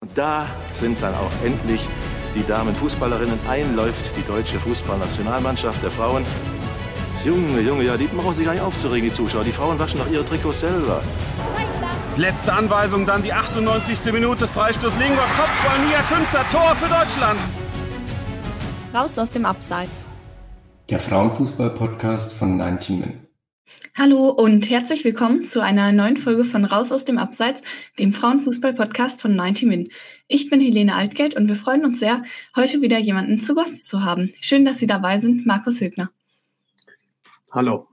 Und da sind dann auch endlich die Damenfußballerinnen. Einläuft die deutsche Fußballnationalmannschaft der Frauen. Junge, Junge, ja, die brauchen sich gar nicht aufzuregen, die Zuschauer. Die Frauen waschen noch ihre Trikots selber. Letzte Anweisung, dann die 98. Minute. Freistoß Lingor, Kopfball, Nia Künzer, Tor für Deutschland. Raus aus dem Abseits. Der Frauenfußball-Podcast von 19 Min. Hallo und herzlich willkommen zu einer neuen Folge von Raus aus dem Abseits, dem Frauenfußball-Podcast von 90 Min. Ich bin Helene Altgeld und wir freuen uns sehr, heute wieder jemanden zu Gast zu haben. Schön, dass Sie dabei sind, Markus Högner. Hallo.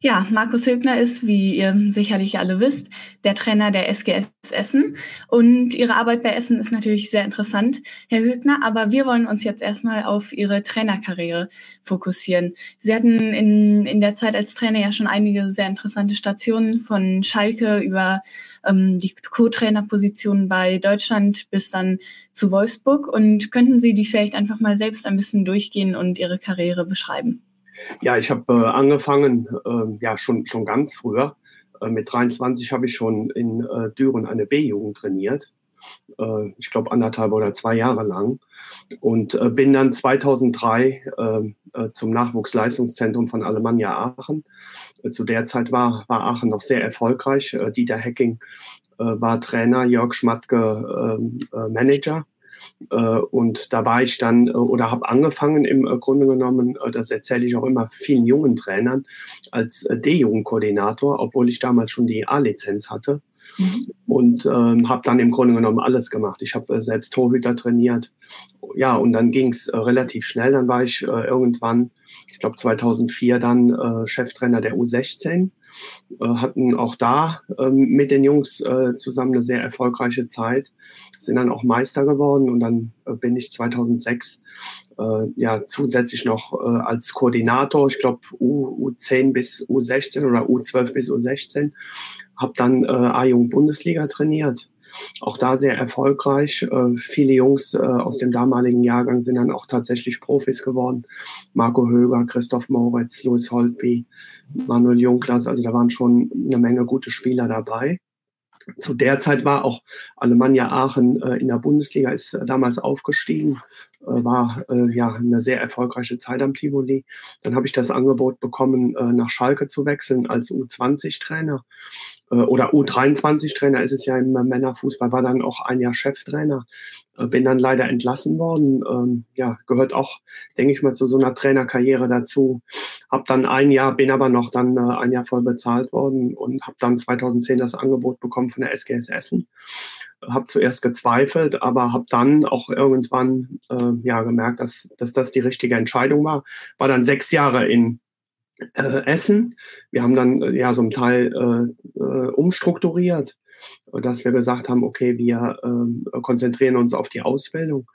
Ja, Markus Högner ist, wie ihr sicherlich alle wisst, der Trainer der SGS Essen. Und Ihre Arbeit bei Essen ist natürlich sehr interessant, Herr Högner. Aber wir wollen uns jetzt erstmal auf Ihre Trainerkarriere fokussieren. Sie hatten in, in der Zeit als Trainer ja schon einige sehr interessante Stationen von Schalke über ähm, die Co-Trainerposition bei Deutschland bis dann zu Wolfsburg. Und könnten Sie die vielleicht einfach mal selbst ein bisschen durchgehen und Ihre Karriere beschreiben? Ja, ich habe äh, angefangen, äh, ja, schon, schon ganz früher. Äh, mit 23 habe ich schon in äh, Düren eine B-Jugend trainiert. Äh, ich glaube, anderthalb oder zwei Jahre lang. Und äh, bin dann 2003 zum Nachwuchsleistungszentrum von Alemannia Aachen. zu der Zeit war, war Aachen noch sehr erfolgreich. Dieter Hecking war Trainer, Jörg Schmatke ähm, Manager. Äh, und da war ich dann äh, oder habe angefangen im äh, Grunde genommen, das erzähle ich auch immer vielen jungen Trainern, als D-Jugendkoordinator, obwohl ich damals schon die A-Lizenz hatte. Mhm. Und ähm, habe dann im Grunde genommen alles gemacht. Ich habe äh, selbst Torhüter trainiert. Ja, und dann ging es äh, relativ schnell. Dann war ich äh, irgendwann, ich glaube 2004, dann Cheftrainer der U16 äh, hatten auch da ähm, mit den Jungs äh, zusammen eine sehr erfolgreiche Zeit, sind dann auch Meister geworden und dann äh, bin ich 2006 ja zusätzlich noch als Koordinator, ich glaube U, U10 bis U16 oder U12 bis U16, habe dann A-Jugend Bundesliga trainiert auch da sehr erfolgreich. Äh, viele Jungs äh, aus dem damaligen Jahrgang sind dann auch tatsächlich Profis geworden. Marco Höger, Christoph Moritz, Louis Holtby, Manuel Junglas. Also da waren schon eine Menge gute Spieler dabei. Zu der Zeit war auch Alemannia Aachen äh, in der Bundesliga, ist äh, damals aufgestiegen, äh, war äh, ja eine sehr erfolgreiche Zeit am Tivoli. Dann habe ich das Angebot bekommen, äh, nach Schalke zu wechseln als U20-Trainer äh, oder U23-Trainer ist es ja im Männerfußball, war dann auch ein Jahr Cheftrainer. Äh, bin dann leider entlassen worden. Ähm, ja, gehört auch, denke ich mal, zu so einer Trainerkarriere dazu. Hab dann ein Jahr, bin aber noch dann äh, ein Jahr voll bezahlt worden und habe dann 2010 das Angebot bekommen von der SGS Essen. Habe zuerst gezweifelt, aber habe dann auch irgendwann äh, ja gemerkt, dass, dass das die richtige Entscheidung war. War dann sechs Jahre in äh, Essen. Wir haben dann äh, ja so einen Teil äh, umstrukturiert, dass wir gesagt haben, okay, wir äh, konzentrieren uns auf die Ausbildung.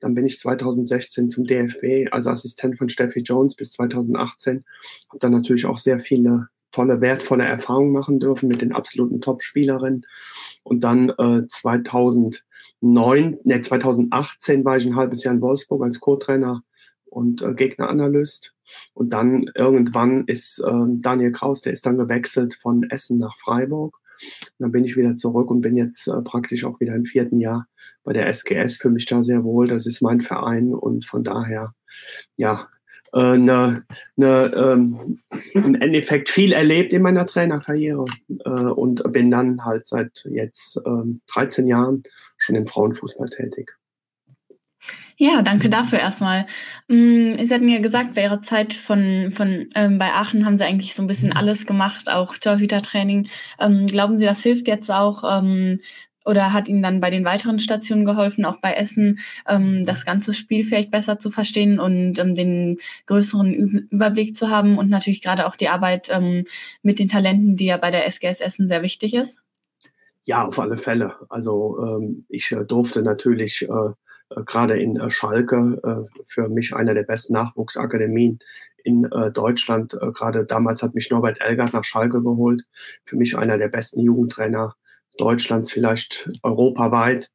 Dann bin ich 2016 zum DFB als Assistent von Steffi Jones bis 2018. Habe dann natürlich auch sehr viele tolle, wertvolle Erfahrungen machen dürfen mit den absoluten Top-Spielerinnen. Und dann äh, 2009, ne, 2018 war ich ein halbes Jahr in Wolfsburg als Co-Trainer und äh, Gegneranalyst. Und dann irgendwann ist äh, Daniel Kraus, der ist dann gewechselt von Essen nach Freiburg. Und dann bin ich wieder zurück und bin jetzt äh, praktisch auch wieder im vierten Jahr bei der SGS. Für mich da sehr wohl. Das ist mein Verein und von daher, ja, äh, ne, ne, ähm, im Endeffekt viel erlebt in meiner Trainerkarriere äh, und bin dann halt seit jetzt ähm, 13 Jahren schon im Frauenfußball tätig. Ja, danke dafür erstmal. Mm, Sie hatten ja gesagt, bei Ihrer Zeit von, von ähm, bei Aachen haben Sie eigentlich so ein bisschen alles gemacht, auch Torhütertraining. Ähm, glauben Sie, das hilft jetzt auch ähm, oder hat Ihnen dann bei den weiteren Stationen geholfen, auch bei Essen, ähm, das ganze Spiel vielleicht besser zu verstehen und ähm, den größeren Überblick zu haben und natürlich gerade auch die Arbeit ähm, mit den Talenten, die ja bei der SGS Essen sehr wichtig ist? Ja, auf alle Fälle. Also ähm, ich äh, durfte natürlich äh, gerade in äh, Schalke, äh, für mich einer der besten Nachwuchsakademien in Deutschland. Gerade damals hat mich Norbert Elgert nach Schalke geholt, für mich einer der besten Jugendtrainer Deutschlands, vielleicht europaweit.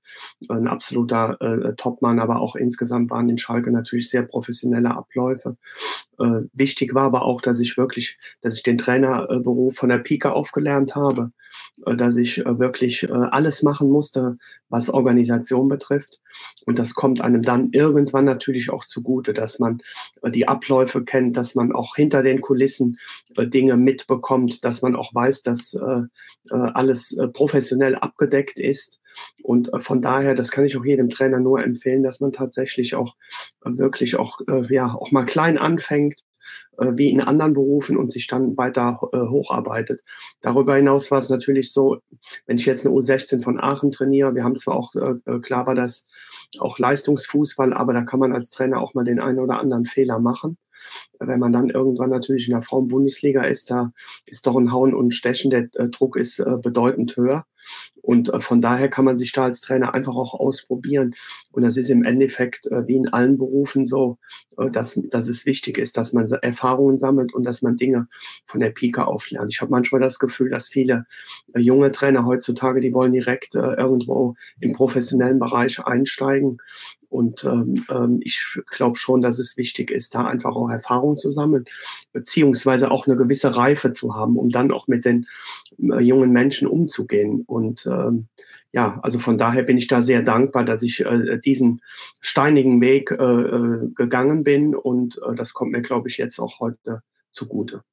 Ein absoluter äh, Topmann, aber auch insgesamt waren in Schalke natürlich sehr professionelle Abläufe. Äh, wichtig war aber auch, dass ich wirklich, dass ich den Trainerberuf von der Pika aufgelernt habe, äh, dass ich äh, wirklich äh, alles machen musste, was Organisation betrifft. Und das kommt einem dann irgendwann natürlich auch zugute, dass man äh, die Abläufe kennt, dass man auch hinter den Kulissen Dinge mitbekommt, dass man auch weiß, dass alles professionell abgedeckt ist. Und von daher, das kann ich auch jedem Trainer nur empfehlen, dass man tatsächlich auch wirklich auch, ja, auch mal klein anfängt, äh, wie in anderen Berufen und sich dann weiter äh, hocharbeitet. Darüber hinaus war es natürlich so, wenn ich jetzt eine U16 von Aachen trainiere, wir haben zwar auch, äh, äh, klar war das auch Leistungsfußball, aber da kann man als Trainer auch mal den einen oder anderen Fehler machen. Wenn man dann irgendwann natürlich in der Frauenbundesliga ist, da ist doch ein Hauen und Stechen, der äh, Druck ist äh, bedeutend höher. Und äh, von daher kann man sich da als Trainer einfach auch ausprobieren. Und das ist im Endeffekt äh, wie in allen Berufen so, äh, dass, dass es wichtig ist, dass man Erfahrungen sammelt und dass man Dinge von der Pike auflernt. Ich habe manchmal das Gefühl, dass viele junge Trainer heutzutage, die wollen direkt irgendwo im professionellen Bereich einsteigen und ähm, ähm, ich glaube schon, dass es wichtig ist, da einfach auch Erfahrung zu sammeln, beziehungsweise auch eine gewisse Reife zu haben, um dann auch mit den äh, jungen Menschen umzugehen. Und ähm, ja, also von daher bin ich da sehr dankbar, dass ich äh, diesen steinigen Weg äh, äh gegangen bin. Und äh, das kommt mir, glaube ich, jetzt auch heute zugute.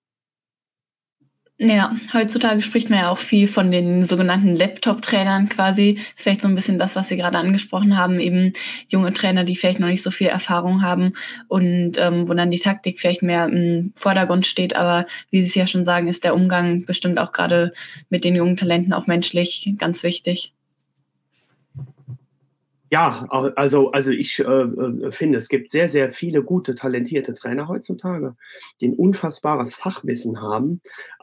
Ja, heutzutage spricht man ja auch viel von den sogenannten Laptop-Trainern quasi. Das ist vielleicht so ein bisschen das, was Sie gerade angesprochen haben, eben junge Trainer, die vielleicht noch nicht so viel Erfahrung haben und ähm, wo dann die Taktik vielleicht mehr im Vordergrund steht. Aber wie Sie es ja schon sagen, ist der Umgang bestimmt auch gerade mit den jungen Talenten auch menschlich ganz wichtig. Ja, also, also ich äh, äh, finde, es gibt sehr, sehr viele gute, talentierte Trainer heutzutage, die ein unfassbares Fachwissen haben.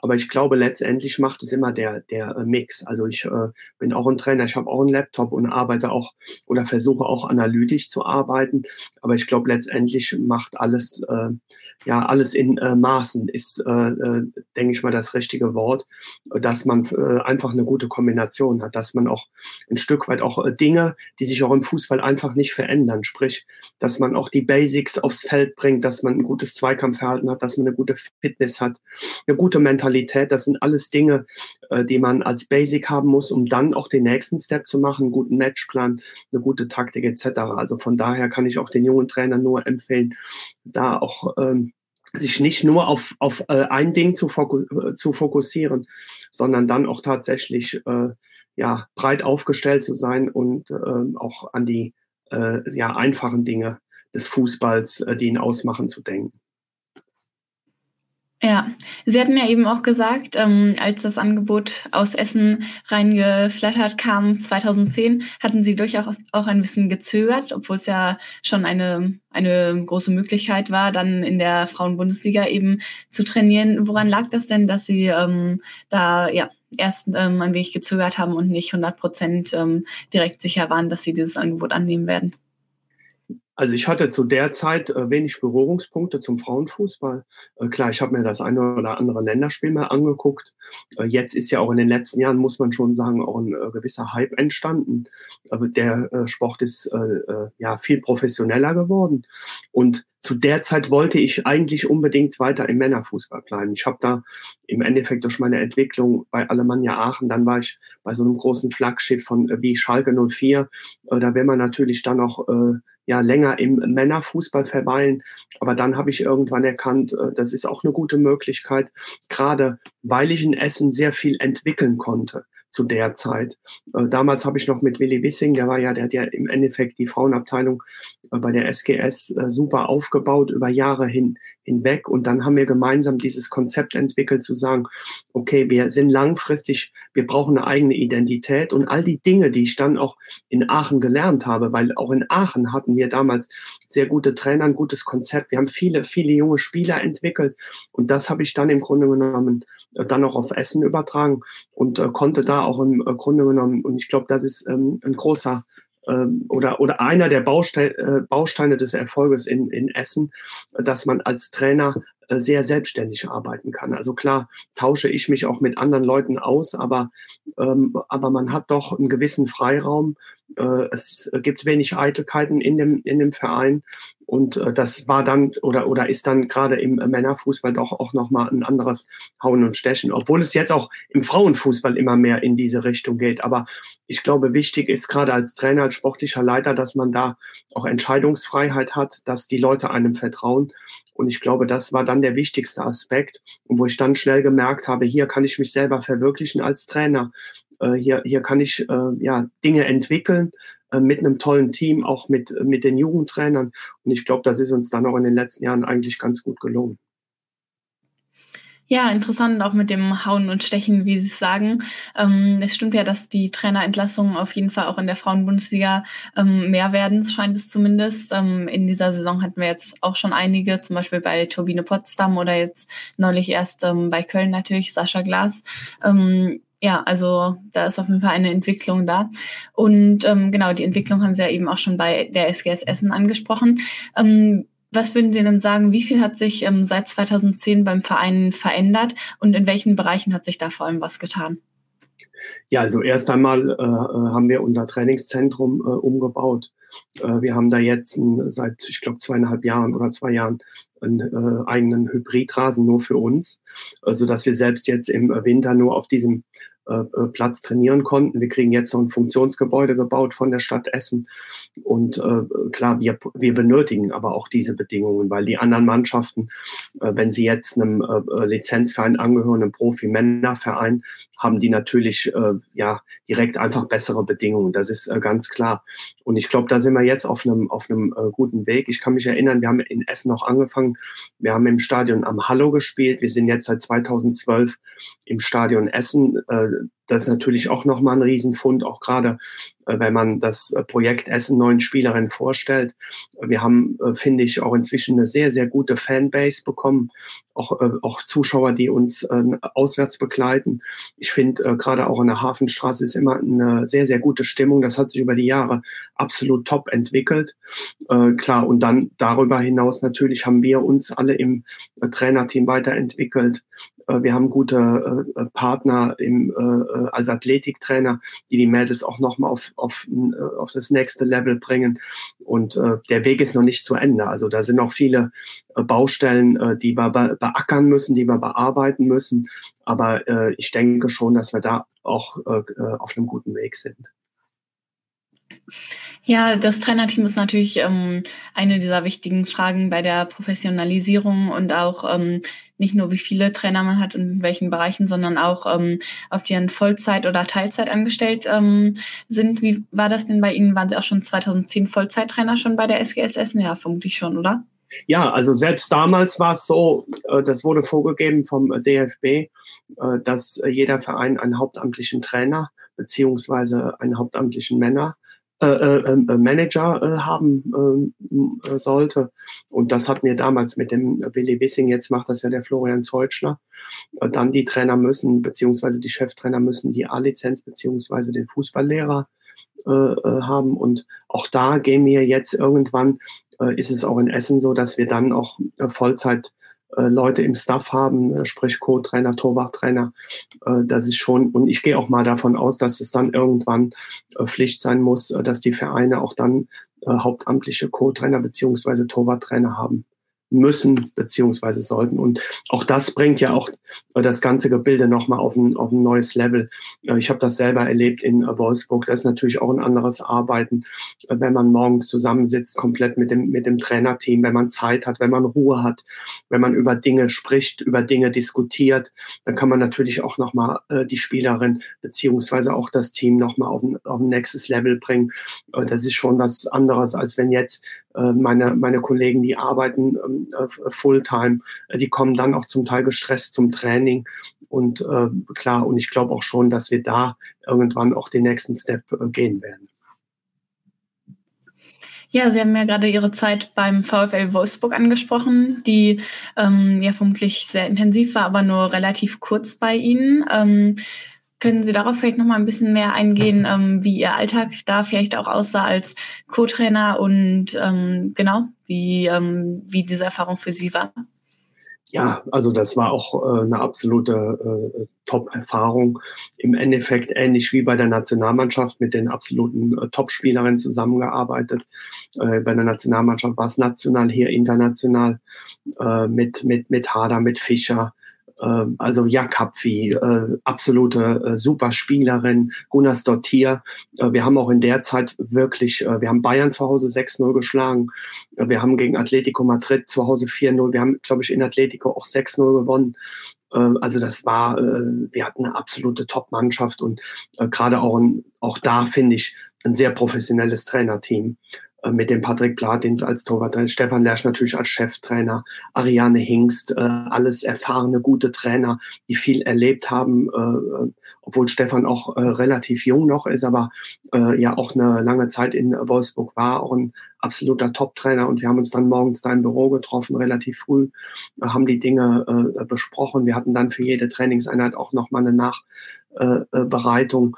Aber ich glaube, letztendlich macht es immer der, der äh, Mix. Also ich äh, bin auch ein Trainer, ich habe auch einen Laptop und arbeite auch oder versuche auch analytisch zu arbeiten. Aber ich glaube, letztendlich macht alles, äh, ja, alles in äh, Maßen ist, äh, äh, denke ich mal, das richtige Wort, dass man einfach eine gute Kombination hat, dass man auch ein Stück weit auch Dinge, die sich auch im Fußball einfach nicht verändern. Sprich, dass man auch die Basics aufs Feld bringt, dass man ein gutes Zweikampfverhalten hat, dass man eine gute Fitness hat, eine gute Mentalität. Das sind alles Dinge, äh, die man als Basic haben muss, um dann auch den nächsten Step zu machen, einen guten Matchplan, eine gute Taktik etc. Also von daher kann ich auch den jungen Trainern nur empfehlen, da auch ähm, sich nicht nur auf, auf äh, ein Ding zu, foku äh, zu fokussieren, sondern dann auch tatsächlich äh, ja, breit aufgestellt zu sein und äh, auch an die äh, ja, einfachen Dinge des Fußballs, äh, die ihn ausmachen, zu denken. Ja, Sie hatten ja eben auch gesagt, ähm, als das Angebot aus Essen reingeflattert kam 2010, hatten Sie durchaus auch ein bisschen gezögert, obwohl es ja schon eine, eine große Möglichkeit war, dann in der Frauenbundesliga eben zu trainieren. Woran lag das denn, dass Sie ähm, da ja erst ähm, ein wenig gezögert haben und nicht 100 Prozent ähm, direkt sicher waren, dass Sie dieses Angebot annehmen werden? Also ich hatte zu der Zeit äh, wenig Berührungspunkte zum Frauenfußball. Äh, klar, ich habe mir das eine oder andere Länderspiel mal angeguckt. Äh, jetzt ist ja auch in den letzten Jahren, muss man schon sagen, auch ein äh, gewisser Hype entstanden. Der äh, Sport ist äh, ja viel professioneller geworden. Und zu der Zeit wollte ich eigentlich unbedingt weiter im Männerfußball bleiben. Ich habe da im Endeffekt durch meine Entwicklung bei Alemannia Aachen, dann war ich bei so einem großen Flaggschiff von wie Schalke 04. da will man natürlich dann auch ja länger im Männerfußball verweilen. Aber dann habe ich irgendwann erkannt, äh, das ist auch eine gute Möglichkeit, gerade weil ich in Essen sehr viel entwickeln konnte zu der Zeit. Äh, damals habe ich noch mit Willi Wissing, der war ja, der hat ja im Endeffekt die Frauenabteilung äh, bei der SGS äh, super aufgebaut über Jahre hin, hinweg. Und dann haben wir gemeinsam dieses Konzept entwickelt, zu sagen, okay, wir sind langfristig, wir brauchen eine eigene Identität und all die Dinge, die ich dann auch in Aachen gelernt habe, weil auch in Aachen hatten wir damals sehr gute Trainer, ein gutes Konzept. Wir haben viele, viele junge Spieler entwickelt und das habe ich dann im Grunde genommen dann auch auf Essen übertragen und äh, konnte da auch im äh, Grunde genommen, und ich glaube, das ist ähm, ein großer oder, oder einer der Bausteine, äh, Bausteine des Erfolges in, in Essen, dass man als Trainer äh, sehr selbstständig arbeiten kann. Also klar tausche ich mich auch mit anderen Leuten aus, aber, ähm, aber man hat doch einen gewissen Freiraum. Äh, es gibt wenig Eitelkeiten in dem, in dem Verein. Und äh, das war dann oder, oder ist dann gerade im Männerfußball doch auch nochmal ein anderes Hauen und Stechen, obwohl es jetzt auch im Frauenfußball immer mehr in diese Richtung geht. Aber ich glaube, wichtig ist gerade als Trainer, als sportlicher Leiter, dass man da auch Entscheidungsfreiheit hat, dass die Leute einem vertrauen und ich glaube, das war dann der wichtigste Aspekt, wo ich dann schnell gemerkt habe, hier kann ich mich selber verwirklichen als Trainer. Äh, hier, hier kann ich äh, ja, Dinge entwickeln äh, mit einem tollen Team, auch mit, mit den Jugendtrainern. Und ich glaube, das ist uns dann auch in den letzten Jahren eigentlich ganz gut gelungen. Ja, interessant auch mit dem Hauen und Stechen, wie Sie es sagen. Ähm, es stimmt ja, dass die Trainerentlassungen auf jeden Fall auch in der Frauenbundesliga ähm, mehr werden, scheint es zumindest. Ähm, in dieser Saison hatten wir jetzt auch schon einige, zum Beispiel bei Turbine Potsdam oder jetzt neulich erst ähm, bei Köln natürlich Sascha Glas. Ja, also da ist auf jeden Fall eine Entwicklung da. Und ähm, genau, die Entwicklung haben Sie ja eben auch schon bei der SGS Essen angesprochen. Ähm, was würden Sie denn sagen, wie viel hat sich ähm, seit 2010 beim Verein verändert und in welchen Bereichen hat sich da vor allem was getan? Ja, also erst einmal äh, äh haben wir unser Trainingszentrum äh, umgebaut. Äh, wir haben da jetzt ein, seit, ich glaube, zweieinhalb Jahren oder zwei Jahren einen äh, eigenen Hybridrasen nur für uns, äh, so dass wir selbst jetzt im Winter nur auf diesem Platz trainieren konnten. Wir kriegen jetzt noch ein Funktionsgebäude gebaut von der Stadt Essen. Und äh, klar, wir, wir benötigen aber auch diese Bedingungen, weil die anderen Mannschaften, äh, wenn sie jetzt einem äh, Lizenzverein angehören, einem Profi-Männerverein, haben die natürlich äh, ja direkt einfach bessere Bedingungen. Das ist äh, ganz klar. Und ich glaube, da sind wir jetzt auf einem auf einem äh, guten Weg. Ich kann mich erinnern, wir haben in Essen noch angefangen. Wir haben im Stadion am Hallo gespielt. Wir sind jetzt seit 2012 im Stadion Essen. Das ist natürlich auch nochmal ein Riesenfund, auch gerade äh, wenn man das äh, Projekt Essen neuen Spielerinnen vorstellt. Wir haben, äh, finde ich, auch inzwischen eine sehr, sehr gute Fanbase bekommen, auch, auch Zuschauer, die uns auswärts begleiten. Ich finde, gerade auch in der Hafenstraße ist immer eine sehr, sehr gute Stimmung. Das hat sich über die Jahre absolut top entwickelt. Klar, und dann darüber hinaus natürlich haben wir uns alle im Trainerteam weiterentwickelt. Wir haben gute Partner im, als Athletiktrainer, die die Mädels auch nochmal auf, auf, äh, auf das nächste Level bringen. Und äh, der Weg ist noch nicht zu Ende. Also da sind noch viele äh, Baustellen, äh, die wir be beackern müssen, die wir bearbeiten müssen. Aber äh, ich denke schon, dass wir da auch äh, äh auf einem guten Weg sind. Ja, das Trainerteam ist natürlich ähm, eine dieser wichtigen Fragen bei der Professionalisierung und auch ähm, nicht nur, wie viele Trainer man hat und in welchen Bereichen, sondern auch, ähm, ob die an Vollzeit oder Teilzeit angestellt ähm, sind. Wie war das denn bei Ihnen? Waren Sie auch schon 2010 Vollzeittrainer schon bei der SGS Essen? Ja, vermutlich schon, oder? Ja, also selbst damals war es so, äh, das wurde vorgegeben vom DFB, äh, dass jeder Verein einen hauptamtlichen Trainer beziehungsweise einen hauptamtlichen Männer äh, äh, äh, Manager äh, haben äh, sollte. Und das hatten wir damals mit dem Willi Wissing, jetzt macht das ja der Florian Zeutschler. Äh, dann die Trainer müssen, beziehungsweise die Cheftrainer müssen die A-Lizenz, beziehungsweise den Fußballlehrer äh, äh, haben. Und auch da gehen wir jetzt irgendwann, äh, ist es auch in Essen so, dass wir dann auch äh, Vollzeit Leute im Staff haben, äh, sprich Co-Trainer, Torwarttrainer. Äh, das ist schon, und ich gehe auch mal davon aus, dass es dann irgendwann Pflicht sein muss, dass die Vereine auch dann hauptamtliche Co-Trainer beziehungsweise Torwarttrainer haben müssen beziehungsweise sollten. Und auch das bringt ja auch äh, das ganze Gebilde nochmal auf ein, auf ein neues Level. Äh, ich habe das selber erlebt in äh, Wolfsburg. Das ist natürlich auch ein anderes Arbeiten, wenn man morgens zusammensitzt, komplett mit dem, mit dem Trainerteam, wenn man Zeit hat, wenn man Ruhe hat, wenn man über Dinge spricht, über Dinge diskutiert, dann kann man natürlich auch nochmal die Spielerin beziehungsweise auch das Team nochmal auf ein, auf ein nächstes Level bringen. Das ist schon was anderes, als wenn jetzt meine, meine Kollegen, die arbeiten äh, Fulltime, äh, die kommen dann auch zum Teil gestresst zum Training. Und äh, klar, und ich glaube auch schon, dass wir da irgendwann auch den nächsten Step äh, gehen werden. Ja, Sie haben ja gerade Ihre Zeit beim VfL Wolfsburg angesprochen, die ähm, ja vermutlich sehr intensiv war, aber nur relativ kurz bei Ihnen. Ähm, Können Sie darauf vielleicht noch mal ein bisschen mehr eingehen, ähm, wie Ihr Alltag da vielleicht auch aussah als Co-Trainer und ähm, genau, wie, ähm, wie diese Erfahrung für Sie war? Ja, also das war auch äh, eine absolute äh, Top-Erfahrung. Im Endeffekt ähnlich wie bei der Nationalmannschaft mit den absoluten äh, Top-Spielerinnen zusammengearbeitet. Äh, bei der Nationalmannschaft war es national, hier international äh, mit, mit, mit Hader, mit Fischer, also Jakapfi, äh, absolute äh, Superspielerin, Gunas Dottir. Äh, wir haben auch in der Zeit wirklich, äh, wir haben Bayern zu Hause 6-0 geschlagen. Äh, wir haben gegen Atletico Madrid zu Hause 4-0. Wir haben, glaube ich, in Atletico auch 6-0 gewonnen. Äh, also das war, äh, wir hatten eine absolute Top-Mannschaft und äh, gerade auch, auch da finde ich ein sehr professionelles Trainerteam. Äh, mit dem Patrick Platins als Torwarttrainer, Stefan Lersch natürlich als Cheftrainer, Ariane Hingst, äh, alles erfahrene, gute Trainer, die viel erlebt haben, äh, obwohl Stefan auch relativ jung noch ist, aber ja auch eine lange Zeit in Wolfsburg war, auch ein absoluter Top-Trainer und wir haben uns dann morgens da im Büro getroffen, relativ früh, haben die Dinge besprochen. Wir hatten dann für jede Trainingseinheit auch nochmal eine Nachbereitung.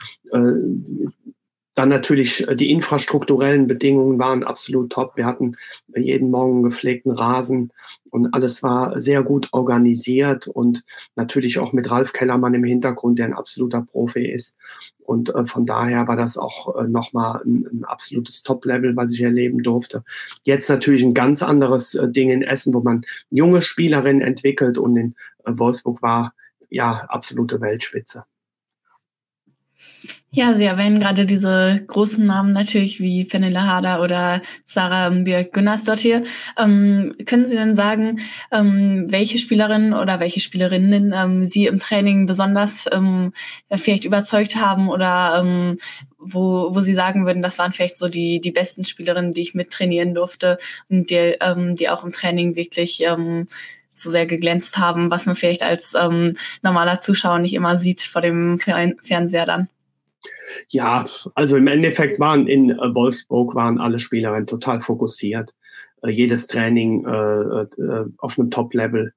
Dann natürlich äh, die infrastrukturellen Bedingungen waren absolut top. Wir hatten jeden Morgen gepflegten Rasen und alles war sehr gut organisiert und natürlich auch mit Ralf Kellermann im Hintergrund, der ein absoluter Profi ist. Und äh, von daher war das auch äh, nochmal ein, absolutes Top-Level, was ich erleben durfte. Jetzt natürlich ein ganz anderes Ding in Essen, wo man junge Spielerinnen entwickelt und in Wolfsburg war ja absolute Weltspitze. Ja, Sie erwähnen gerade diese großen Namen natürlich wie Fenella Harder oder Sarah Björk Gunnarsdottir. Ähm, können Sie denn sagen, ähm, welche Spielerinnen oder welche Spielerinnen ähm, Sie im Training besonders ähm, vielleicht überzeugt haben oder ähm, wo, wo Sie sagen würden, das waren vielleicht so die, die besten Spielerinnen, die ich mittrainieren durfte und die, ähm, die auch im Training wirklich so sehr geglänzt haben, was man vielleicht als normaler Zuschauer nicht immer sieht vor dem Fernseher dann? Ja, also im Endeffekt waren in äh, Wolfsburg waren alle Spielerinnen total fokussiert. Äh, jedes Training äh, äh, auf einem Top-Level.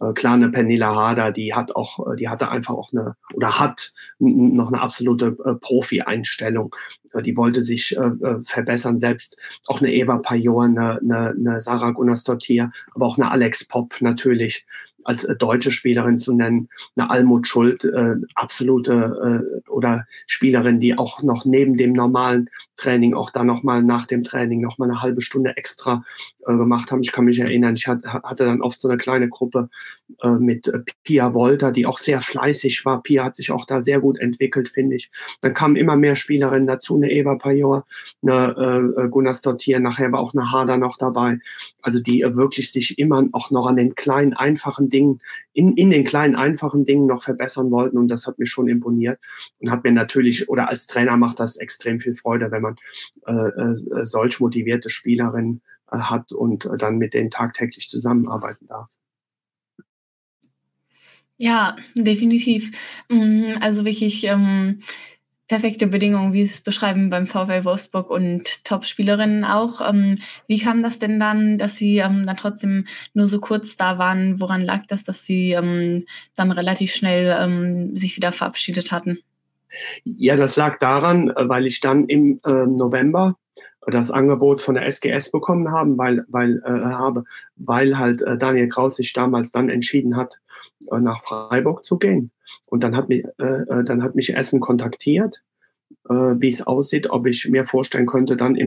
Äh, klar, eine Penilla Harder, die hat auch, äh, die hatte einfach auch eine oder hat noch eine absolute äh, Profi-Einstellung. Äh, die wollte sich äh, verbessern. Selbst auch eine Eva Pajor, eine, eine, eine Sarah Gunnarsdottir, aber auch eine Alex Pop natürlich als äh, deutsche Spielerin zu nennen, eine Almut Schuld, äh, absolute äh, oder Spielerin, die auch noch neben dem normalen Training auch da nochmal nach dem Training nochmal eine halbe Stunde extra äh, gemacht haben. Ich kann mich erinnern, ich hatte, hatte dann oft so eine kleine Gruppe äh, mit äh, Pia Wolter, die auch sehr fleißig war. Pia hat sich auch da sehr gut entwickelt, finde ich. Dann kamen immer mehr Spielerinnen dazu, eine Eva Pajor, eine äh, Gunnar Stottier, nachher war auch eine Harder noch dabei. Also die äh, wirklich sich immer auch noch an den kleinen, einfachen Dingen, in, in den kleinen, einfachen Dingen noch verbessern wollten und das hat mir schon imponiert und hat mir natürlich, oder als Trainer macht das extrem viel Freude, wenn man äh, äh, solch motivierte Spielerinnen äh, hat und äh, dann mit denen tagtäglich zusammenarbeiten darf. Ja, definitiv. Mm, also wirklich ähm, perfekte Bedingungen, wie Sie es beschreiben beim VfL Wolfsburg und Top-Spielerinnen auch. Ähm, wie kam das denn dann, dass Sie ähm, dann trotzdem nur so kurz da waren? Woran lag das, dass Sie ähm, dann relativ schnell ähm, sich wieder verabschiedet hatten? Ja, das lag daran, äh, weil ich dann im äh, November das Angebot von der SGS bekommen haben, weil, weil, äh, habe, weil halt äh, Daniel Kraus sich damals dann entschieden hat, äh, nach Freiburg zu gehen. Und dann hat mich, äh, äh dann hat mich Essen kontaktiert, äh, wie es aussieht, ob ich mir vorstellen könnte, dann im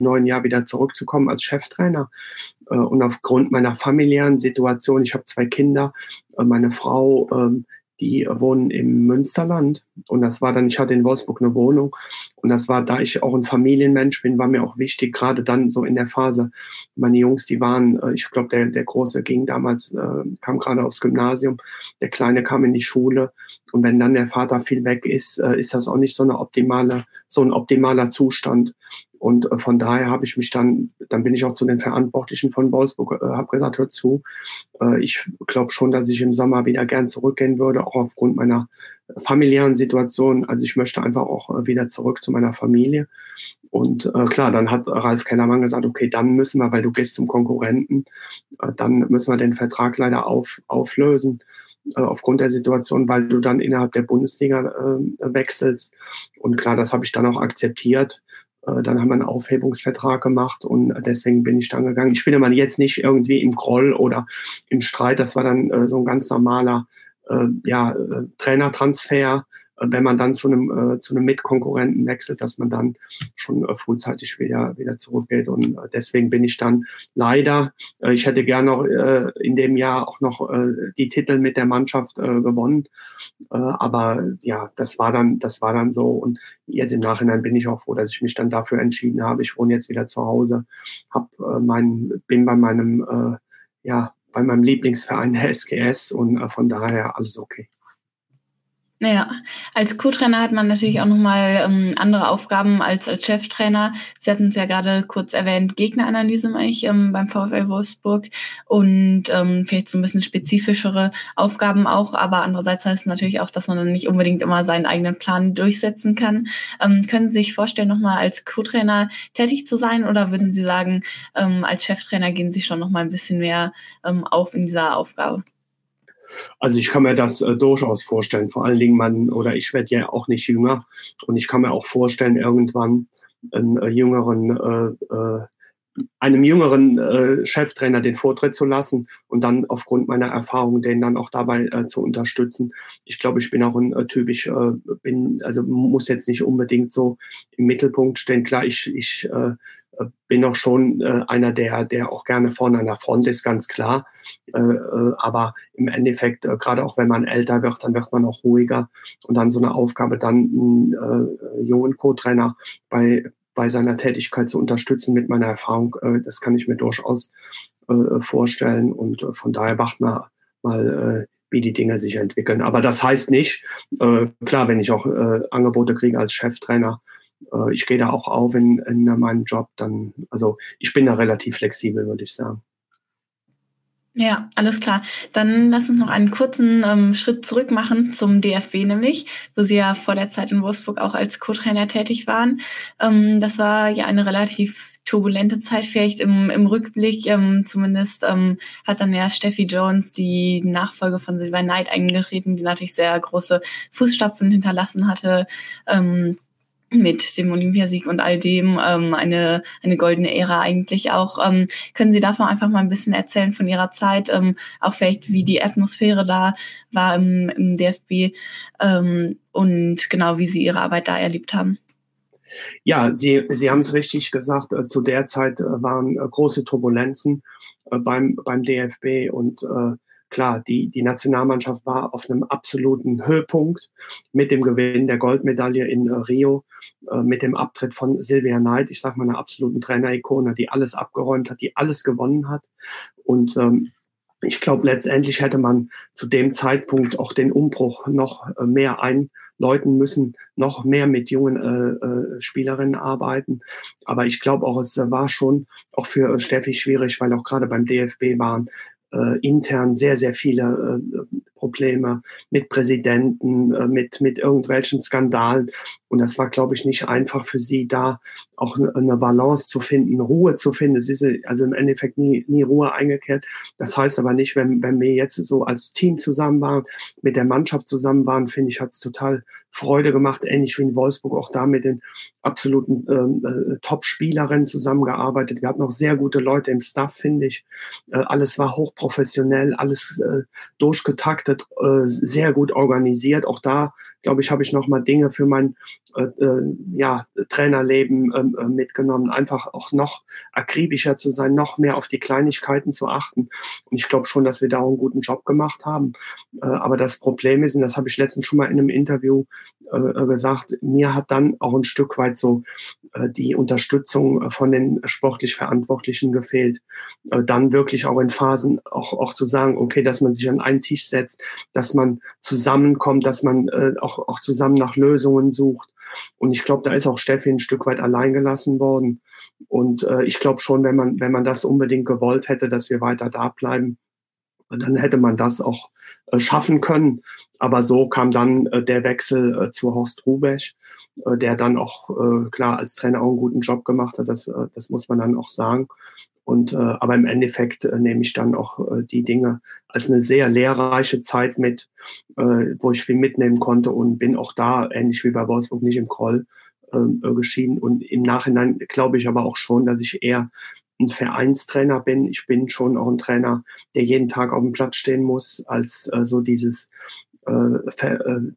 Neuen Jahr wieder zurückzukommen als Cheftrainer. Äh, und aufgrund meiner familiären Situation, ich habe zwei Kinder, äh, meine Frau, ähm, die wohnen im Münsterland. Und das war dann, ich hatte in Wolfsburg eine Wohnung. Und das war, da ich auch ein Familienmensch bin, war mir auch wichtig, gerade dann so in der Phase. Meine Jungs, die waren, äh, ich glaube, der, der Große ging damals, kam gerade aufs Gymnasium, der Kleine kam in die Schule. Und wenn dann der Vater viel weg ist, ist das auch nicht so eine optimale, so ein optimaler Zustand. Und von daher habe ich mich dann, dann bin ich auch zu den Verantwortlichen von Wolfsburg, äh, habe gesagt, hör zu, äh, ich glaube schon, dass ich im Sommer wieder gern zurückgehen würde, auch aufgrund meiner familiären Situation. Also ich möchte einfach auch äh, wieder zurück zu meiner Familie. Und äh, klar, dann hat Ralf Kellermann gesagt, okay, dann müssen wir, weil du gehst zum Konkurrenten, äh, dann müssen wir den Vertrag leider auf, auflösen äh, aufgrund der Situation, weil du dann innerhalb der Bundesliga äh, wechselst. Und klar, das habe ich dann auch akzeptiert. Äh, dann haben wir einen Aufhebungsvertrag gemacht und deswegen bin ich dann gegangen. Ich bin immer jetzt nicht irgendwie im Groll oder im Streit. Das war dann äh, so ein ganz normaler äh, ja, Trainertransfer wenn man dann zu einem, äh, zu einem Mitkonkurrenten wechselt, dass man dann schon äh, frühzeitig wieder, wieder zurückgeht. Und äh, deswegen bin ich dann leider, äh, ich hätte gerne noch äh, in dem Jahr auch noch äh, die Titel mit der Mannschaft äh, gewonnen. Äh, aber ja, das war dann, das war dann so. Und jetzt im Nachhinein bin ich auch froh, dass ich mich dann dafür entschieden habe. Ich wohne jetzt wieder zu Hause, hab, äh, mein, bin bei meinem, äh, ja, bei meinem Lieblingsverein der SGS und äh, von daher alles okay. Ja, als Co-Trainer hat man natürlich auch nochmal ähm, andere Aufgaben als als Cheftrainer. Sie hatten es ja gerade kurz erwähnt, Gegneranalyse meine ich ähm, beim VfL Wolfsburg und ähm, vielleicht so ein bisschen spezifischere Aufgaben auch, aber andererseits heißt es natürlich auch, dass man dann nicht unbedingt immer seinen eigenen Plan durchsetzen kann. Ähm, können Sie sich vorstellen, nochmal als Co-Trainer tätig zu sein oder würden Sie sagen, ähm, als Cheftrainer gehen Sie schon nochmal ein bisschen mehr ähm, auf in dieser Aufgabe? Also ich kann mir das äh, durchaus vorstellen. Vor allen Dingen man, oder ich werde ja auch nicht jünger und ich kann mir auch vorstellen, irgendwann einen äh, jüngeren, äh, äh, einem jüngeren äh, Cheftrainer den Vortritt zu lassen und dann aufgrund meiner Erfahrung den dann auch dabei äh, zu unterstützen. Ich glaube, ich bin auch ein typisch, äh, bin, also muss jetzt nicht unbedingt so im Mittelpunkt stehen. Klar, ich, ich bin auch schon äh, einer, der, der auch gerne vorne an der Front ist, ganz klar. Äh, äh, aber im Endeffekt, äh, gerade auch wenn man älter wird, dann wird man auch ruhiger. Und dann so eine Aufgabe, dann einen äh, jungen Co-Trainer bei, bei seiner Tätigkeit zu unterstützen mit meiner Erfahrung, äh, das kann ich mir durchaus vorstellen. Und von daher macht man mal, wie die Dinge sich entwickeln. Aber das heißt nicht, äh, klar, wenn ich auch äh, Angebote kriege als Cheftrainer, äh, ich gehe da auch auf in, in meinem Job. Dann, also ich bin da relativ flexibel, würde ich sagen. Ja, alles klar. Dann lass uns noch einen kurzen ähm, Schritt zurück machen zum DFB nämlich, wo Sie ja vor der Zeit in Wolfsburg auch als Co-Trainer tätig waren. Ähm, das war ja eine relativ turbulente Zeit, vielleicht im, im Rückblick. Ähm, zumindest ähm, hat dann ja Steffi Jones die Nachfolge von Silver Knight eingetreten, die natürlich sehr große Fußstapfen hinterlassen hatte. Ähm, mit dem Olympiasieg und all dem ähm, eine, eine goldene Ära eigentlich auch. Ähm, können Sie davon einfach mal ein bisschen erzählen von Ihrer Zeit, ähm, auch vielleicht wie die Atmosphäre da war im, im DFB ähm, und genau wie Sie Ihre Arbeit da erlebt haben? Ja, Sie, Sie haben es richtig gesagt. Äh, zu der Zeit äh, waren äh, große Turbulenzen beim, beim DFB und äh, klar, die, die Nationalmannschaft war auf einem absoluten Höhepunkt mit dem Gewinn der Goldmedaille in äh, Rio, äh, mit dem Abtritt von Sylvia Knight, ich sage mal einer absoluten Trainerikone, die alles abgeräumt hat, die alles gewonnen hat. Und ähm, ich glaube, letztendlich hätte man zu dem Zeitpunkt auch den Umbruch noch äh, mehr einläuten müssen, noch mehr mit jungen äh, äh, Spielerinnen arbeiten. Aber ich glaube auch, es war schon auch für Steffi schwierig, weil auch gerade beim DFB waren äh, intern sehr, sehr viele äh, Probleme mit Präsidenten, äh, mit, mit irgendwelchen Skandalen. Und das war, glaube ich, nicht einfach für sie, da auch eine Balance zu finden, Ruhe zu finden. Es ist also im Endeffekt nie, nie Ruhe eingekehrt. Das heißt aber nicht, wenn, wenn wir jetzt so als Team zusammen waren, mit der Mannschaft zusammen waren, finde ich, hat es total Freude gemacht, ähnlich wie in Wolfsburg auch da mit den absoluten ähm, äh, Top-Spielerinnen zusammengearbeitet. Wir hatten auch sehr gute Leute im Staff, finde ich. Äh, alles war hochprofessionell, alles äh, durchgetaktet, äh, sehr gut organisiert. Auch da, glaube ich, habe ich noch mal Dinge für mein äh, äh, ja, Trainerleben ähm, äh, mitgenommen, einfach auch noch akribischer zu sein, noch mehr auf die Kleinigkeiten zu achten. Und ich glaube schon, dass wir da auch einen guten Job gemacht haben. Äh, aber das Problem ist, und das habe ich letztens schon mal in einem Interview äh, äh gesagt, mir hat dann auch ein Stück weit so äh, die Unterstützung von den sportlich Verantwortlichen gefehlt. Äh, dann wirklich auch in Phasen auch, auch zu sagen, okay, dass man sich an einen Tisch setzt, dass man zusammenkommt, dass man äh, auch, auch zusammen nach Lösungen sucht. Und ich glaube, da ist auch Steffi ein Stück weit allein gelassen worden. Und äh, ich glaube schon, wenn man, wenn man das unbedingt gewollt hätte, dass wir weiter da bleiben, dann hätte man das auch äh, schaffen können. Aber so kam dann äh, der Wechsel äh, zu Horst Rubesch, äh, der dann auch äh, klar als Trainer auch einen guten Job gemacht hat. Das, das muss man dann auch sagen. Und äh, aber im Endeffekt äh, nehme ich dann auch äh, die Dinge als eine sehr lehrreiche Zeit mit, äh, wo ich viel mitnehmen konnte und bin auch da ähnlich wie bei Wolfsburg nicht im Kroll äh, geschieden. Und im Nachhinein glaube ich aber auch schon, dass ich eher ein Vereinstrainer bin. Ich bin schon auch ein Trainer, der jeden Tag auf dem Platz stehen muss, als äh, so dieses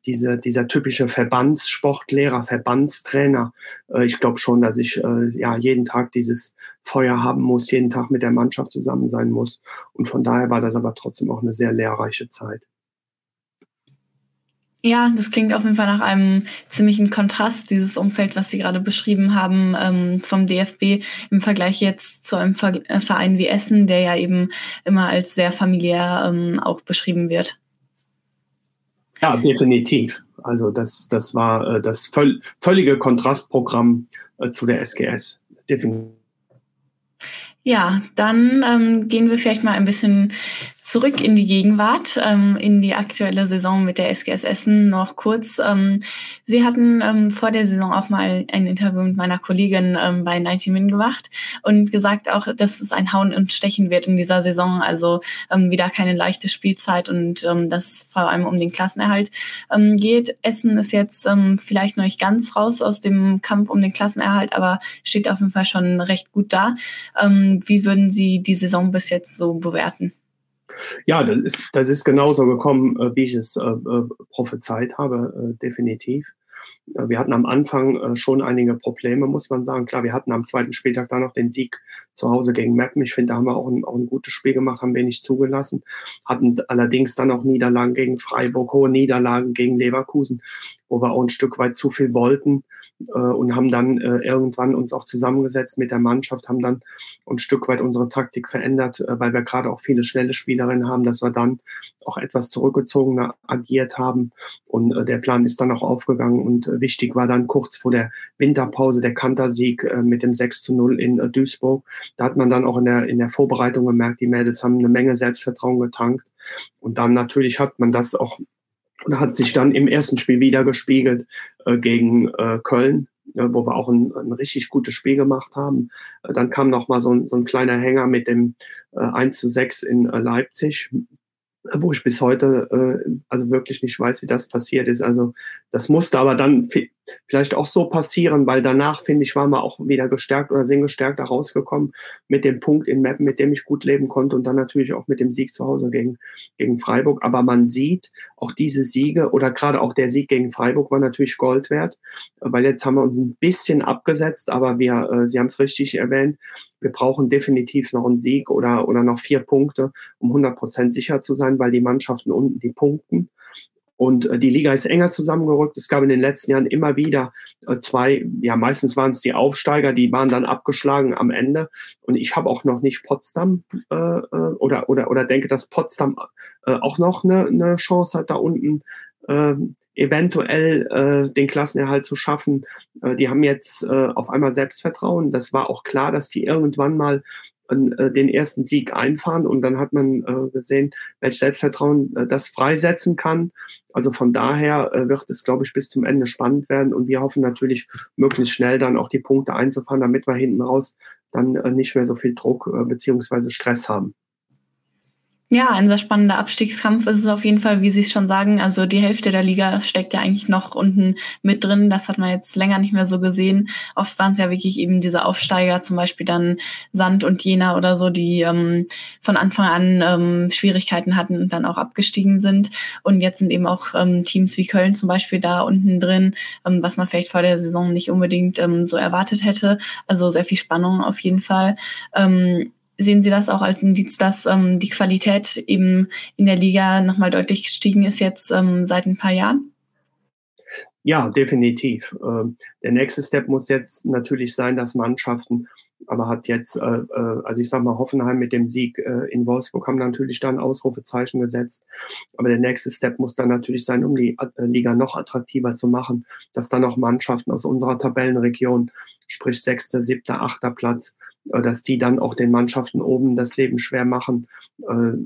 diese, dieser typische Verbandssportlehrer, Verbandstrainer. Äh, ich glaube schon, dass ich äh, ja jeden Tag dieses Feuer haben muss, jeden Tag mit der Mannschaft zusammen sein muss. Und von daher war das aber trotzdem auch eine sehr lehrreiche Zeit. Ja, das klingt auf jeden Fall nach einem ziemlichen Kontrast, dieses Umfeld, was Sie gerade beschrieben haben ähm, vom DFB im Vergleich jetzt zu einem äh, Verein wie Essen, der ja eben immer als sehr familiär ähm, auch beschrieben wird. Ja, definitiv. Also das, das war äh, das völ völlige Kontrastprogramm äh, zu der SGS. Definitiv. Ja, dann ähm, gehen wir vielleicht mal ein bisschen zurück in die Gegenwart, ähm, in die aktuelle Saison mit der SGS Essen noch kurz. Ähm, Sie hatten ähm, vor der Saison auch mal ein Interview mit meiner Kollegin ähm, bei 90 Min gemacht und gesagt auch, dass es ein Hauen und Stechen wird in dieser Saison. Also ähm, wieder keine leichte Spielzeit und ähm, dass vor allem um den Klassenerhalt geht. Essen ist jetzt vielleicht noch nicht ganz raus aus dem Kampf um den Klassenerhalt, aber steht auf jeden Fall schon recht gut da. Wie würden Sie die Saison bis jetzt so bewerten? Ja, das ist, das ist genauso gekommen, äh, wie ich es äh, äh, prophezeit habe, definitiv. Wir hatten am Anfang schon einige Probleme, muss man sagen. Klar, wir hatten am zweiten Spieltag dann noch den Sieg zu Hause gegen Meppen. Ich finde, da haben wir auch ein, auch ein gutes Spiel gemacht, haben wenig zugelassen. Hatten allerdings dann auch Niederlagen gegen Freiburg, hohe Niederlagen gegen Leverkusen, wo wir auch ein Stück weit zu viel wollten äh, und haben dann äh, irgendwann uns auch zusammengesetzt mit der Mannschaft, haben dann ein Stück weit unsere Taktik verändert, äh, weil wir gerade auch viele schnelle Spielerinnen haben, dass wir dann auch etwas zurückgezogener agiert haben. Und äh, der Plan ist dann auch aufgegangen und äh, wichtig war dann kurz vor der Winterpause der Kantersieg äh, mit dem 6 zu 0 in äh, Duisburg. Da hat man dann auch in der, in der Vorbereitung gemerkt, die Mädels haben eine Menge Selbstvertrauen getankt. Und dann natürlich hat man das auch und hat sich dann im ersten Spiel wieder gespiegelt äh, gegen äh, Köln, äh, wo wir auch ein, ein richtig gutes Spiel gemacht haben. Äh, dann kam noch mal so ein, so ein kleiner Hänger mit dem äh, 1 zu 6 in äh, Leipzig, wo ich bis heute äh, also wirklich nicht weiß, wie das passiert ist. Also das musste aber dann vielleicht auch so passieren, weil danach, finde ich, waren wir auch wieder gestärkt oder sind gestärkt rausgekommen mit dem Punkt in Mappen, mit dem ich gut leben konnte und dann natürlich auch mit dem Sieg zu Hause gegen, gegen Freiburg. Aber man sieht auch diese Siege oder gerade auch der Sieg gegen Freiburg war natürlich Gold wert, weil jetzt haben wir uns ein bisschen abgesetzt, aber wir, äh, Sie haben es richtig erwähnt, wir brauchen definitiv noch einen Sieg oder, oder noch vier Punkte, um 100 Prozent sicher zu sein, weil die Mannschaften unten die punkten. Und äh, die Liga ist enger zusammengerückt. Es gab in den letzten Jahren immer wieder äh, zwei, ja meistens waren es die Aufsteiger, die waren dann abgeschlagen am Ende. Und ich habe auch noch nicht Potsdam äh, äh, oder, oder, oder denke, dass Potsdam äh, auch noch eine, eine Chance hat, da unten äh, eventuell äh, den Klassenerhalt zu schaffen. Äh, die haben jetzt äh, auf einmal Selbstvertrauen. Das war auch klar, dass die irgendwann mal den ersten Sieg einfahren und dann hat man äh, gesehen, welch Selbstvertrauen äh, das freisetzen kann. Also von daher äh, wird es, glaube ich, bis zum Ende spannend werden und wir hoffen natürlich, möglichst schnell dann auch die Punkte einzufahren, damit wir hinten raus dann äh, nicht mehr so viel Druck äh, beziehungsweise Stress haben. Ja, ein sehr spannender Abstiegskampf ist es auf jeden Fall, wie Sie es schon sagen. Also die Hälfte der Liga steckt ja eigentlich noch unten mit drin. Das hat man jetzt länger nicht mehr so gesehen. Oft waren es ja wirklich eben diese Aufsteiger, zum Beispiel dann Sand und Jena oder so, die ähm, von Anfang an ähm, Schwierigkeiten hatten und dann auch abgestiegen sind. Und jetzt sind eben auch ähm, Teams wie Köln zum Beispiel da unten drin, ähm, was man vielleicht vor der Saison nicht unbedingt ähm, so erwartet hätte. Also sehr viel Spannung auf jeden Fall. Ähm, Sehen Sie das auch als Indiz, dass ähm, die Qualität eben in der Liga nochmal deutlich gestiegen ist jetzt ähm, seit ein paar Jahren? Ja, definitiv. Ähm, der nächste Step muss jetzt natürlich sein, dass Mannschaften, aber hat jetzt, äh, äh, also ich sag mal, Hoffenheim mit dem Sieg äh, in Wolfsburg haben natürlich dann Ausrufezeichen gesetzt. Aber der nächste Step muss dann natürlich sein, um die äh, Liga noch attraktiver zu machen, dass dann auch Mannschaften aus unserer Tabellenregion, sprich sechster, siebter, achter Platz, äh, dass die dann auch den Mannschaften oben das Leben schwer machen. Äh,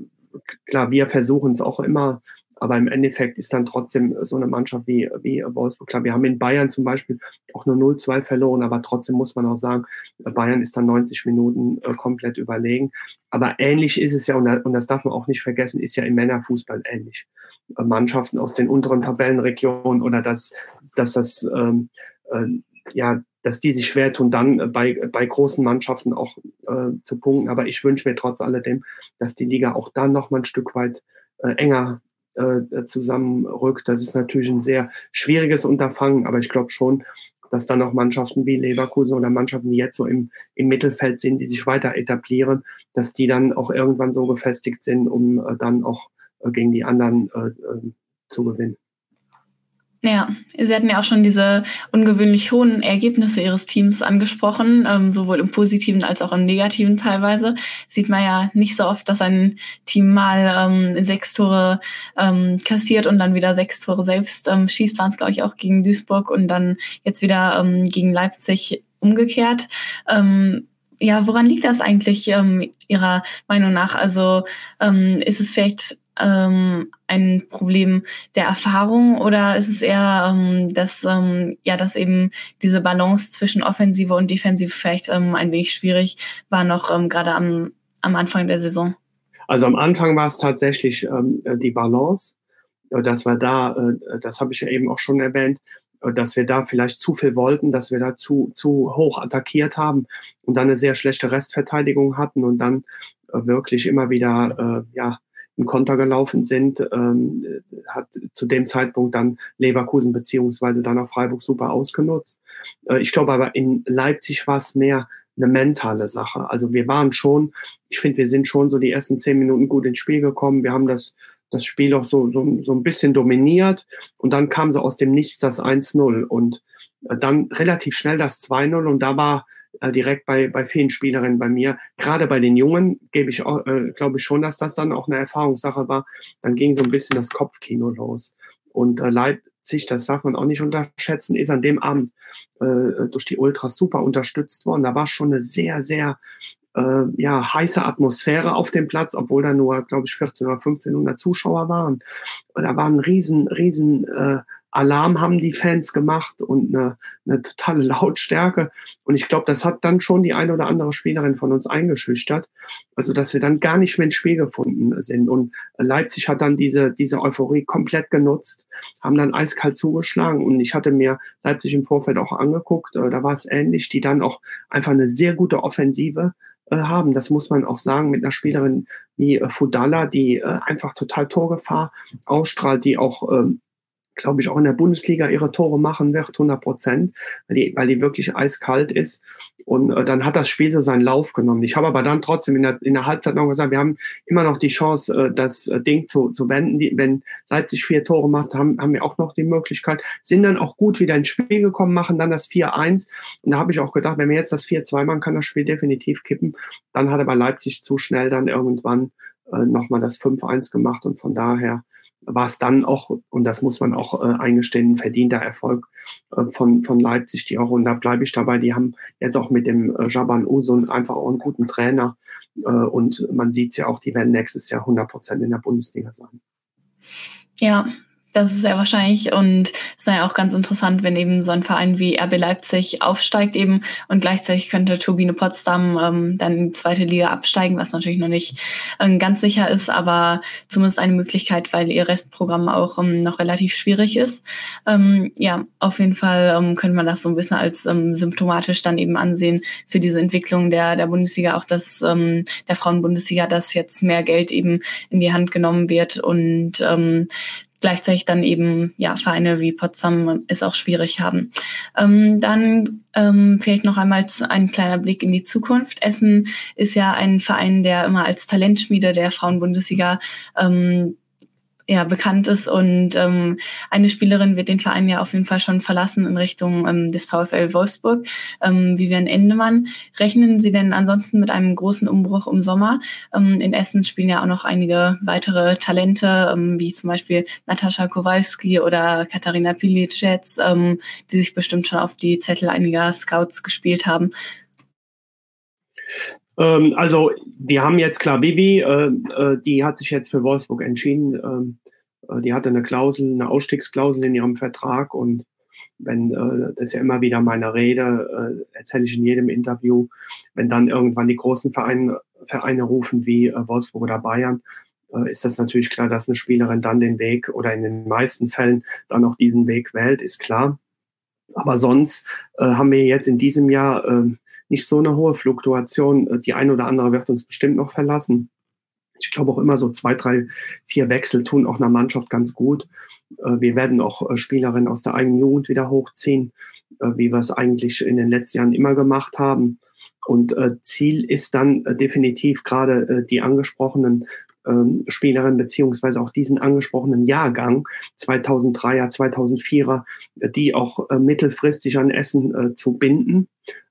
klar, wir versuchen es auch immer, aber im Endeffekt ist dann trotzdem so eine Mannschaft wie, wie Wolfsburg. Klar, wir haben in Bayern zum Beispiel auch nur 0-2 verloren, aber trotzdem muss man auch sagen, Bayern ist dann 90 Minuten äh, komplett überlegen. Aber ähnlich ist es ja, und das darf man auch nicht vergessen, ist ja im Männerfußball ähnlich. Mannschaften aus den unteren Tabellenregionen oder dass, dass das ähm, äh, ja dass die sich schwer tun, dann äh, bei, bei großen Mannschaften auch äh, zu punkten. Aber ich wünsche mir trotz alledem, dass die Liga auch dann noch mal ein Stück weit äh, enger äh, zusammenrückt. Das ist natürlich ein sehr schwieriges Unterfangen, aber ich glaube schon, dass dann auch Mannschaften wie Leverkusen oder Mannschaften, die jetzt so im, im Mittelfeld sind, die sich weiter etablieren, dass die dann auch irgendwann so gefestigt sind, um äh, dann auch äh, gegen die anderen äh, äh zu gewinnen. Ja, Sie hatten ja auch schon diese ungewöhnlich hohen Ergebnisse Ihres Teams angesprochen, ähm, sowohl im positiven als auch im negativen teilweise. Sieht man ja nicht so oft, dass ein Team mal ähm, sechs Tore ähm, kassiert und dann wieder sechs Tore selbst ähm, schießt. Waren es, glaube ich, auch gegen Duisburg und dann jetzt wieder ähm, gegen Leipzig umgekehrt. Ähm, ja, woran liegt das eigentlich Ihrer Meinung nach? Also ist es vielleicht ähm, ein Problem der Erfahrung oder ist es eher, ähm, dass, ähm, ja, dass eben diese Balance zwischen Offensive und Defensive vielleicht ähm, ein wenig schwierig war, noch ähm, gerade am, am Anfang der Saison? Also am Anfang war es tatsächlich ähm, die Balance, äh, dass wir da, äh, das habe ich ja eben auch schon erwähnt, äh, dass wir da vielleicht zu viel wollten, dass wir da zu, zu hoch attackiert haben und dann eine sehr schlechte Restverteidigung hatten und dann äh, wirklich immer wieder äh, ja, im Konter gelaufen sind, ähm, hat zu dem Zeitpunkt dann Leverkusen beziehungsweise dann auch Freiburg super ausgenutzt. Äh, ich glaube aber in Leipzig war es mehr eine mentale Sache. Also wir waren schon, ich finde, wir sind schon so die ersten zehn Minuten gut ins Spiel gekommen. Wir haben das, das Spiel auch so, so, so ein bisschen dominiert und dann kam so aus dem Nichts das 1-0 und äh, dann relativ schnell das 2-0 und da war äh, direkt bei, bei vielen Spielerinnen bei mir. Gerade bei den Jungen gebe ich äh, glaube ich schon, dass das dann auch eine Erfahrungssache war. Dann ging so ein bisschen das Kopfkino los. Und äh, Leipzig, das darf man auch nicht unterschätzen, ist an dem Abend äh, durch die Ultras super unterstützt worden. Da war schon eine sehr, sehr äh, ja, heiße Atmosphäre auf dem Platz, obwohl da nur, glaube ich, 14 oder 1500 Zuschauer waren. Und da war ein riesen, riesen äh, Alarm haben die Fans gemacht und eine, eine totale Lautstärke. Und ich glaube, das hat dann schon die eine oder andere Spielerin von uns eingeschüchtert. Also, dass wir dann gar nicht mehr ins Spiel gefunden sind. Und Leipzig hat dann diese, diese Euphorie komplett genutzt, haben dann eiskalt zugeschlagen. Und ich hatte mir Leipzig im Vorfeld auch angeguckt. Äh, da war es ähnlich, die dann auch einfach eine sehr gute Offensive äh, haben. Das muss man auch sagen mit einer Spielerin wie äh, Fudala, die einfach total Torgefahr ausstrahlt, die auch ähm, glaube ich, auch in der Bundesliga ihre Tore machen wird, 100 Prozent, weil die, weil die wirklich eiskalt ist. Und äh, dann hat das Spiel so seinen Lauf genommen. Ich habe aber dann trotzdem in der, in der Halbzeit noch gesagt, wir haben immer noch die Chance, äh, das äh, Ding zu, zu wenden. Die, wenn Leipzig vier Tore macht, haben, haben wir auch noch die Möglichkeit. Sind dann auch gut wieder ins Spiel gekommen, machen dann das 4-1. Und da habe ich auch gedacht, wenn wir jetzt das 4-2 machen, kann das Spiel definitiv kippen. Dann hat aber Leipzig zu schnell dann irgendwann äh, nochmal das 5-1 gemacht. Und von daher war es dann auch, und das muss man auch äh, eingestehen, ein verdienter Erfolg äh, von, von Leipzig, die auch, und da bleibe ich dabei, die haben jetzt auch mit dem äh, Jaban Usun einfach auch einen guten Trainer. Äh, und man sieht es ja auch, die werden nächstes Jahr 100 Prozent in der Bundesliga sein. Ja, das ist sehr wahrscheinlich und ist ja auch ganz interessant, wenn eben so ein Verein wie RB Leipzig aufsteigt eben und gleichzeitig könnte Turbine Potsdam ähm, dann in die zweite Liga absteigen, was natürlich noch nicht ähm, ganz sicher ist, aber zumindest eine Möglichkeit, weil ihr Restprogramm auch ähm, noch relativ schwierig ist. Ähm, ja, auf jeden Fall ähm, könnte man das so ein bisschen als ähm, symptomatisch dann eben ansehen für diese Entwicklung der, der Bundesliga, auch dass ähm, der Frauenbundesliga, dass jetzt mehr Geld eben in die Hand genommen wird und ähm, gleichzeitig dann eben ja Vereine wie Potsdam es auch schwierig haben. Ähm, dann ähm, vielleicht noch einmal ein kleiner Blick in die Zukunft. Essen ist ja ein Verein, der immer als Talentschmiede der Frauenbundesliga ähm, ja, bekannt ist. Und ähm, eine Spielerin wird den Verein ja auf jeden Fall schon verlassen in Richtung ähm, des VfL Wolfsburg, ähm, Vivian Endemann. Rechnen Sie denn ansonsten mit einem großen Umbruch im Sommer? Ähm, in Essen spielen ja auch noch einige weitere Talente, ähm, wie zum Beispiel Natascha Kowalski oder Katharina Pilic jetzt, ähm, die sich bestimmt schon auf die Zettel einiger Scouts gespielt haben. Ähm, also wir haben jetzt klar Vivi, äh, äh, die hat sich jetzt für Wolfsburg entschieden. Ähm, äh, die hatte eine Klausel, eine Ausstiegsklausel in ihrem Vertrag und wenn, äh, das ist ja immer wieder meine Rede, äh, erzähle ich in jedem Interview, wenn dann irgendwann die großen Vereine, Vereine rufen wie äh, Wolfsburg oder Bayern, äh, ist das natürlich klar, dass eine Spielerin dann den Weg oder in den meisten Fällen dann auch diesen Weg wählt, ist klar. Aber sonst haben wir jetzt in diesem Jahr äh, nicht so eine hohe Fluktuation. Äh, die eine oder andere wird uns bestimmt noch verlassen. Ich glaube auch immer so zwei, drei, vier Wechsel tun auch einer Mannschaft ganz gut. Äh, wir werden auch äh, Spielerinnen aus der eigenen Jugend wieder hochziehen, wie wir es eigentlich in den letzten Jahren immer gemacht haben. Und Ziel ist dann definitiv gerade die angesprochenen ähm, Spielerinnen beziehungsweise auch diesen angesprochenen Jahrgang 2003er, 2004er, die auch mittelfristig an Essen zu binden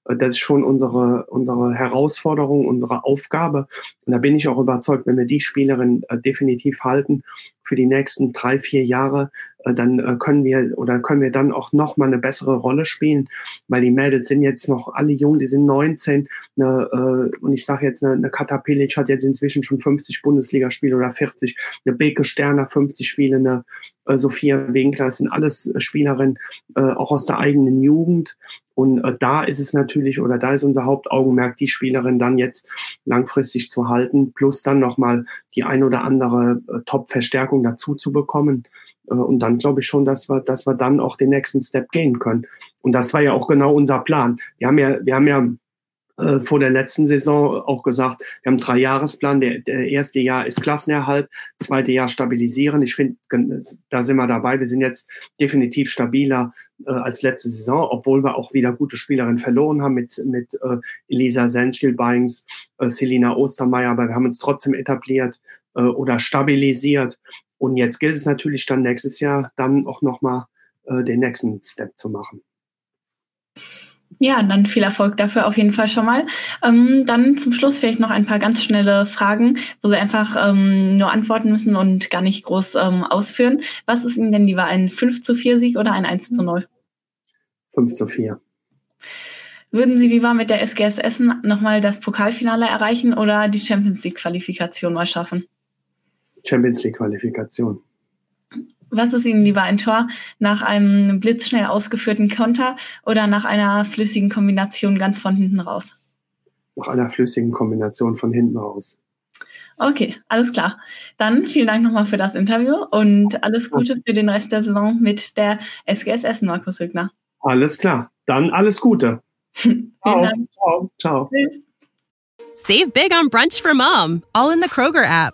äh, das ist schon unsere, unsere Herausforderung, unsere Aufgabe. Und da bin ich auch überzeugt, wenn wir die Spielerin äh, definitiv halten für die nächsten drei, vier Jahre, äh, dann äh, können wir oder können wir dann auch noch mal eine bessere Rolle spielen, weil die Mädels sind jetzt noch alle jung, die sind 19 eine, äh, und ich sage jetzt, eine, eine Katapilic hat jetzt inzwischen schon 50 Bundesligaspiele oder 40, eine Beke Sterner 50 Spiele, eine äh, Sophia Winkler, das sind alles Spielerinnen äh, auch aus der eigenen Jugend und äh, da ist es natürlich oder da ist unser Hauptaugenmerk, die Spielerin dann jetzt langfristig zu halten, plus dann nochmal die ein oder andere äh, Top-Verstärkung dazu zu bekommen. Äh, und dann glaube ich schon, dass wir, dass wir dann auch den nächsten Step gehen können. Und das war ja auch genau unser Plan. Wir haben ja, wir haben ja äh, vor der letzten Saison auch gesagt, wir haben einen Dreijahresplan. Der, der erste Jahr ist Klassenerhalt, zweite Jahr stabilisieren. Ich finde, da sind wir dabei. Wir sind jetzt definitiv stabiler äh, als letzte Saison, obwohl wir auch wieder gute Spielerinnen verloren haben mit, mit äh, Elisa Senschel-Beings, äh, Selina Ostermeier, aber wir haben uns trotzdem etabliert äh, oder stabilisiert. Und jetzt gilt es natürlich dann nächstes Jahr dann auch nochmal äh, den nächsten Step zu machen. Ja, dann viel Erfolg dafür auf jeden Fall schon mal. Ähm, dann zum Schluss vielleicht noch ein paar ganz schnelle Fragen, wo Sie einfach ähm, nur antworten müssen und gar nicht groß ähm, ausführen. Was ist Ihnen denn lieber, ein 5 zu 4 Sieg oder ein 1 zu 0? 5 zu 4. Würden Sie lieber mit der SGS Essen nochmal das Pokalfinale erreichen oder die Champions League Qualifikation mal schaffen? Champions League Qualifikation. Was ist Ihnen lieber, ein Tor nach einem blitzschnell ausgeführten Konter oder nach einer flüssigen Kombination ganz von hinten raus? Nach einer flüssigen Kombination von hinten raus. Okay, alles klar. Dann vielen Dank nochmal für das Interview und alles Gute für den Rest der Saison mit der SGS Essen, Markus Hügner. Alles klar. Dann alles Gute. ciao, Dank. Ciao. Ciao. Tschüss. Save big on brunch for mom, all in the Kroger app.